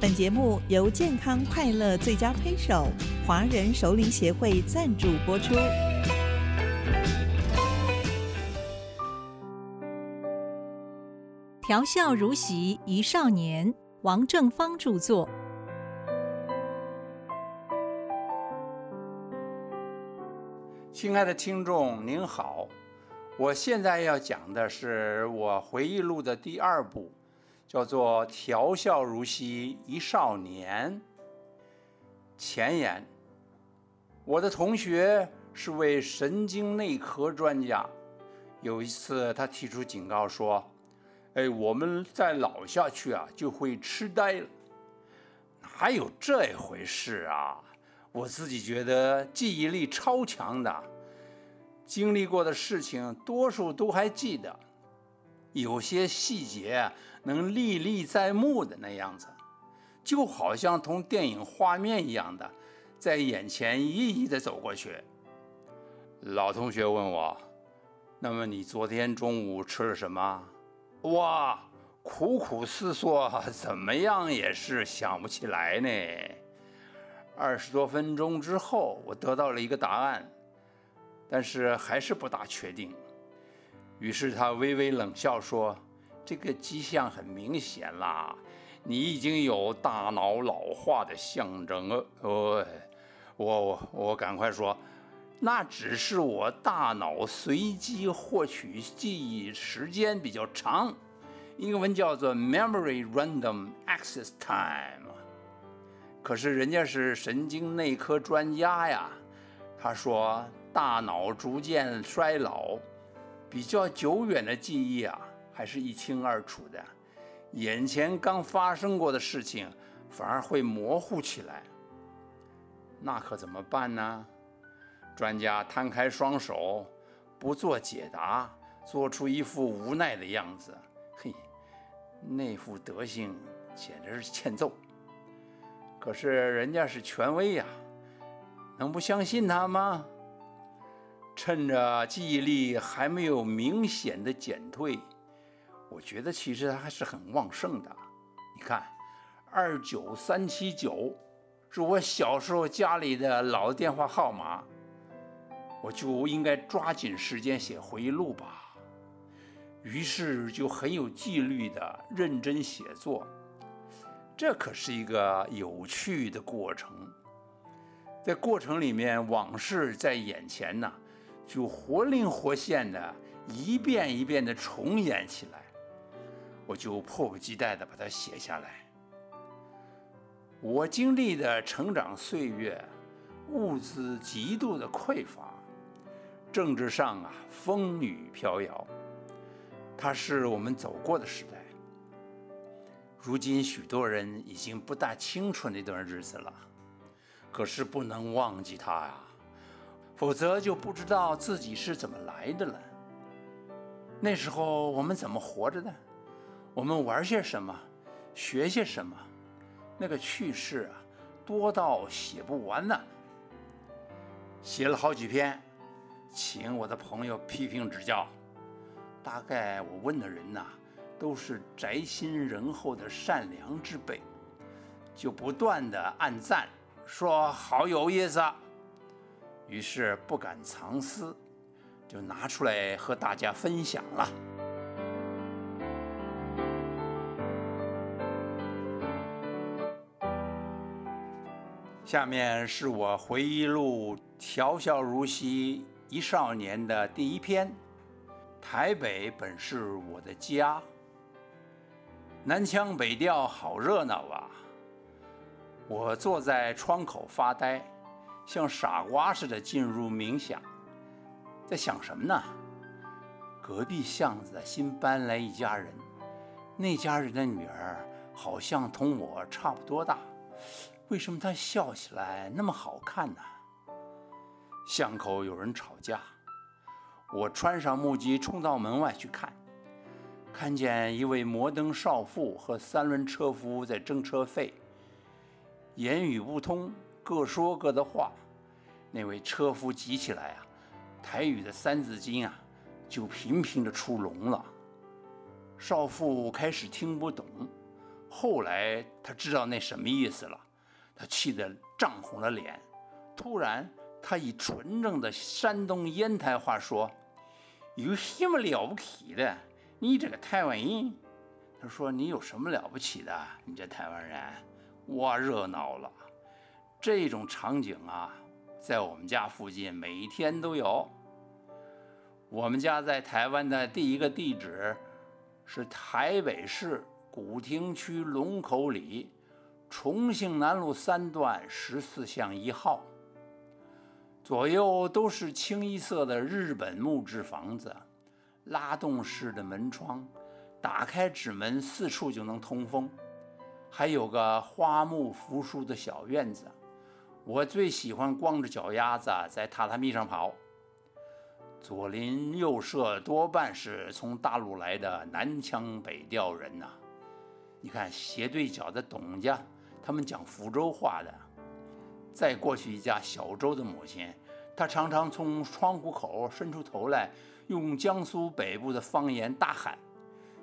本节目由健康快乐最佳推手华人首领协会赞助播出。调笑如席一少年，王正芳著作。亲爱的听众，您好，我现在要讲的是我回忆录的第二部，叫做《调笑如昔一少年》。前言：我的同学是位神经内科专家，有一次他提出警告说：“哎，我们再老下去啊，就会痴呆了。”哪有这回事啊？我自己觉得记忆力超强的，经历过的事情多数都还记得，有些细节能历历在目的那样子，就好像同电影画面一样的在眼前一一的走过去。老同学问我：“那么你昨天中午吃了什么？”哇，苦苦思索，怎么样也是想不起来呢。二十多分钟之后，我得到了一个答案，但是还是不大确定。于是他微微冷笑说：“这个迹象很明显啦，你已经有大脑老化的象征了。”哦，我我我赶快说，那只是我大脑随机获取记忆时间比较长，英文叫做 memory random access time。可是人家是神经内科专家呀，他说大脑逐渐衰老，比较久远的记忆啊还是一清二楚的，眼前刚发生过的事情反而会模糊起来。那可怎么办呢？专家摊开双手，不做解答，做出一副无奈的样子。嘿，那副德行简直是欠揍。可是人家是权威呀，能不相信他吗？趁着记忆力还没有明显的减退，我觉得其实他还是很旺盛的。你看，二九三七九是我小时候家里的老电话号码，我就应该抓紧时间写回忆录吧。于是就很有纪律的认真写作。这可是一个有趣的过程，在过程里面，往事在眼前呢，就活灵活现的，一遍一遍的重演起来，我就迫不及待的把它写下来。我经历的成长岁月，物资极度的匮乏，政治上啊风雨飘摇，它是我们走过的时代。如今许多人已经不大清楚那段日子了，可是不能忘记它呀，否则就不知道自己是怎么来的了。那时候我们怎么活着的？我们玩些什么？学些什么？那个趣事啊，多到写不完呢。写了好几篇，请我的朋友批评指教。大概我问的人呐。都是宅心仁厚的善良之辈，就不断的暗赞，说好有意思。于是不敢藏私，就拿出来和大家分享了。下面是我回忆录《调笑如昔一少年》的第一篇。台北本是我的家。南腔北调，好热闹啊！我坐在窗口发呆，像傻瓜似的进入冥想，在想什么呢？隔壁巷子新搬来一家人，那家人的女儿好像同我差不多大，为什么她笑起来那么好看呢？巷口有人吵架，我穿上木屐冲到门外去看。看见一位摩登少妇和三轮车夫在争车费，言语不通，各说各的话。那位车夫急起来啊，台语的三字经啊，就频频的出笼了。少妇开始听不懂，后来他知道那什么意思了，他气得涨红了脸。突然，他以纯正的山东烟台话说：“有什么了不起的？你这个台湾人。”他说：“你有什么了不起的？你这台湾人，我热闹了。这种场景啊，在我们家附近每天都有。我们家在台湾的第一个地址是台北市。”古亭区龙口里，重庆南路三段十四巷一号。左右都是清一色的日本木质房子，拉动式的门窗，打开纸门，四处就能通风。还有个花木扶疏的小院子。我最喜欢光着脚丫子在榻榻米上跑。左邻右舍多半是从大陆来的南腔北调人呐。你看斜对角的董家，他们讲福州话的。再过去一家小周的母亲，她常常从窗户口伸出头来，用江苏北部的方言大喊：“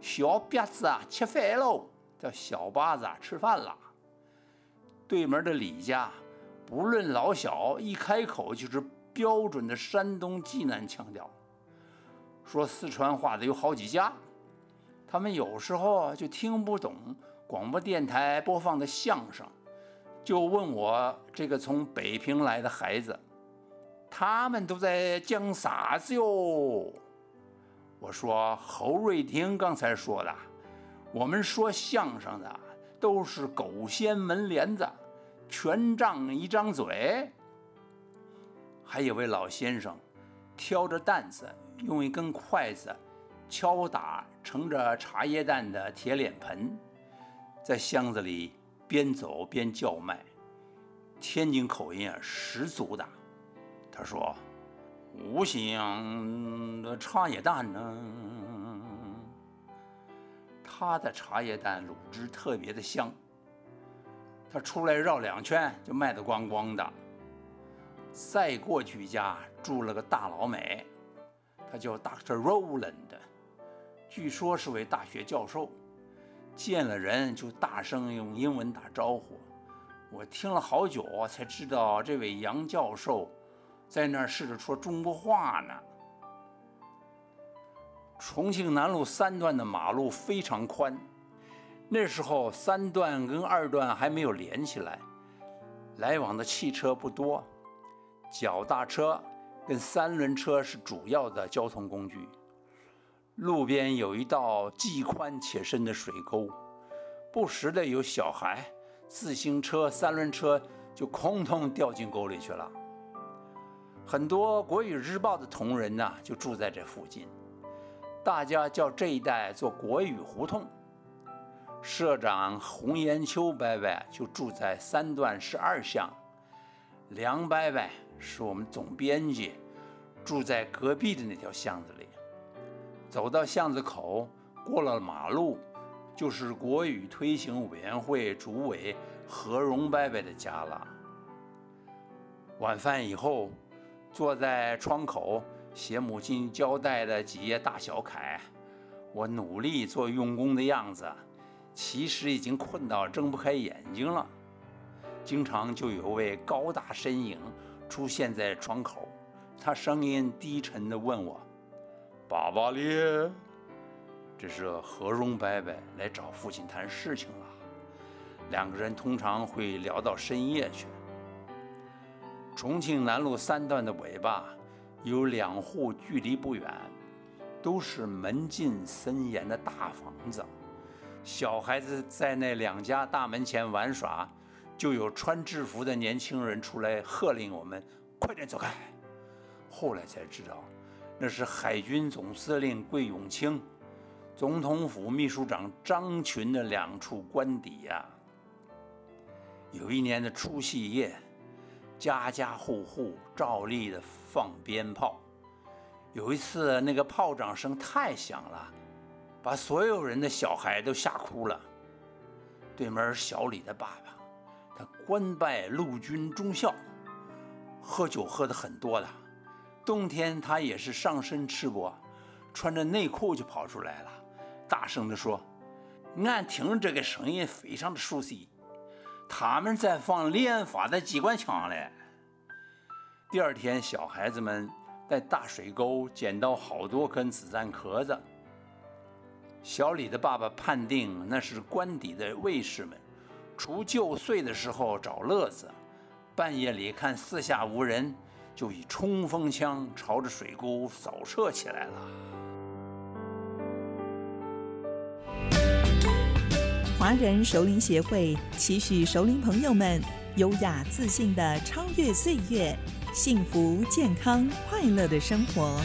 小八子啊，吃饭喽！”叫小八子啊，吃饭了。对门的李家，不论老小，一开口就是标准的山东济南腔调。说四川话的有好几家。他们有时候就听不懂广播电台播放的相声，就问我这个从北平来的孩子，他们都在讲啥子哟？我说侯瑞婷刚才说的，我们说相声的都是狗掀门帘子，全仗一张嘴。还有位老先生，挑着担子，用一根筷子。敲打盛着茶叶蛋的铁脸盆，在巷子里边走边叫卖，天津口音啊十足的。他说：“五星的茶叶蛋呢？”他的茶叶蛋卤汁特别的香。他出来绕两圈就卖得光光的。再过去一家住了个大老美，他叫 Doctor Roland。据说是位大学教授，见了人就大声用英文打招呼。我听了好久才知道，这位杨教授在那儿试着说中国话呢。重庆南路三段的马路非常宽，那时候三段跟二段还没有连起来，来往的汽车不多，脚踏车跟三轮车是主要的交通工具。路边有一道既宽且深的水沟，不时的有小孩、自行车、三轮车就空通掉进沟里去了。很多国语日报的同仁呢，就住在这附近，大家叫这一带做国语胡同。社长洪延秋伯伯就住在三段十二巷，梁伯伯是我们总编辑，住在隔壁的那条巷子里。走到巷子口，过了马路，就是国语推行委员会主委何荣伯伯的家了。晚饭以后，坐在窗口写母亲交代的几页大小楷，我努力做用功的样子，其实已经困到睁不开眼睛了。经常就有位高大身影出现在窗口，他声音低沉地问我。爸爸咧，这是何荣伯伯来找父亲谈事情了。两个人通常会聊到深夜去。重庆南路三段的尾巴有两户距离不远，都是门禁森严的大房子。小孩子在那两家大门前玩耍，就有穿制服的年轻人出来喝令我们快点走开。后来才知道。那是海军总司令桂永清、总统府秘书长张群的两处官邸呀。有一年的除夕夜，家家户户照例的放鞭炮。有一次，那个炮仗声太响了，把所有人的小孩都吓哭了。对门小李的爸爸，他官拜陆军中校，喝酒喝的很多的。冬天他也是上身赤膊，穿着内裤就跑出来了，大声地说：“俺听这个声音非常的熟悉，他们在放连发的机关枪嘞。第二天，小孩子们在大水沟捡到好多根子弹壳子。小李的爸爸判定那是官邸的卫士们除旧岁的时候找乐子，半夜里看四下无人，就以冲锋枪朝着水沟扫射起来了。华人熟龄协会期许熟龄朋友们优雅自信的超越岁月，幸福健康快乐的生活。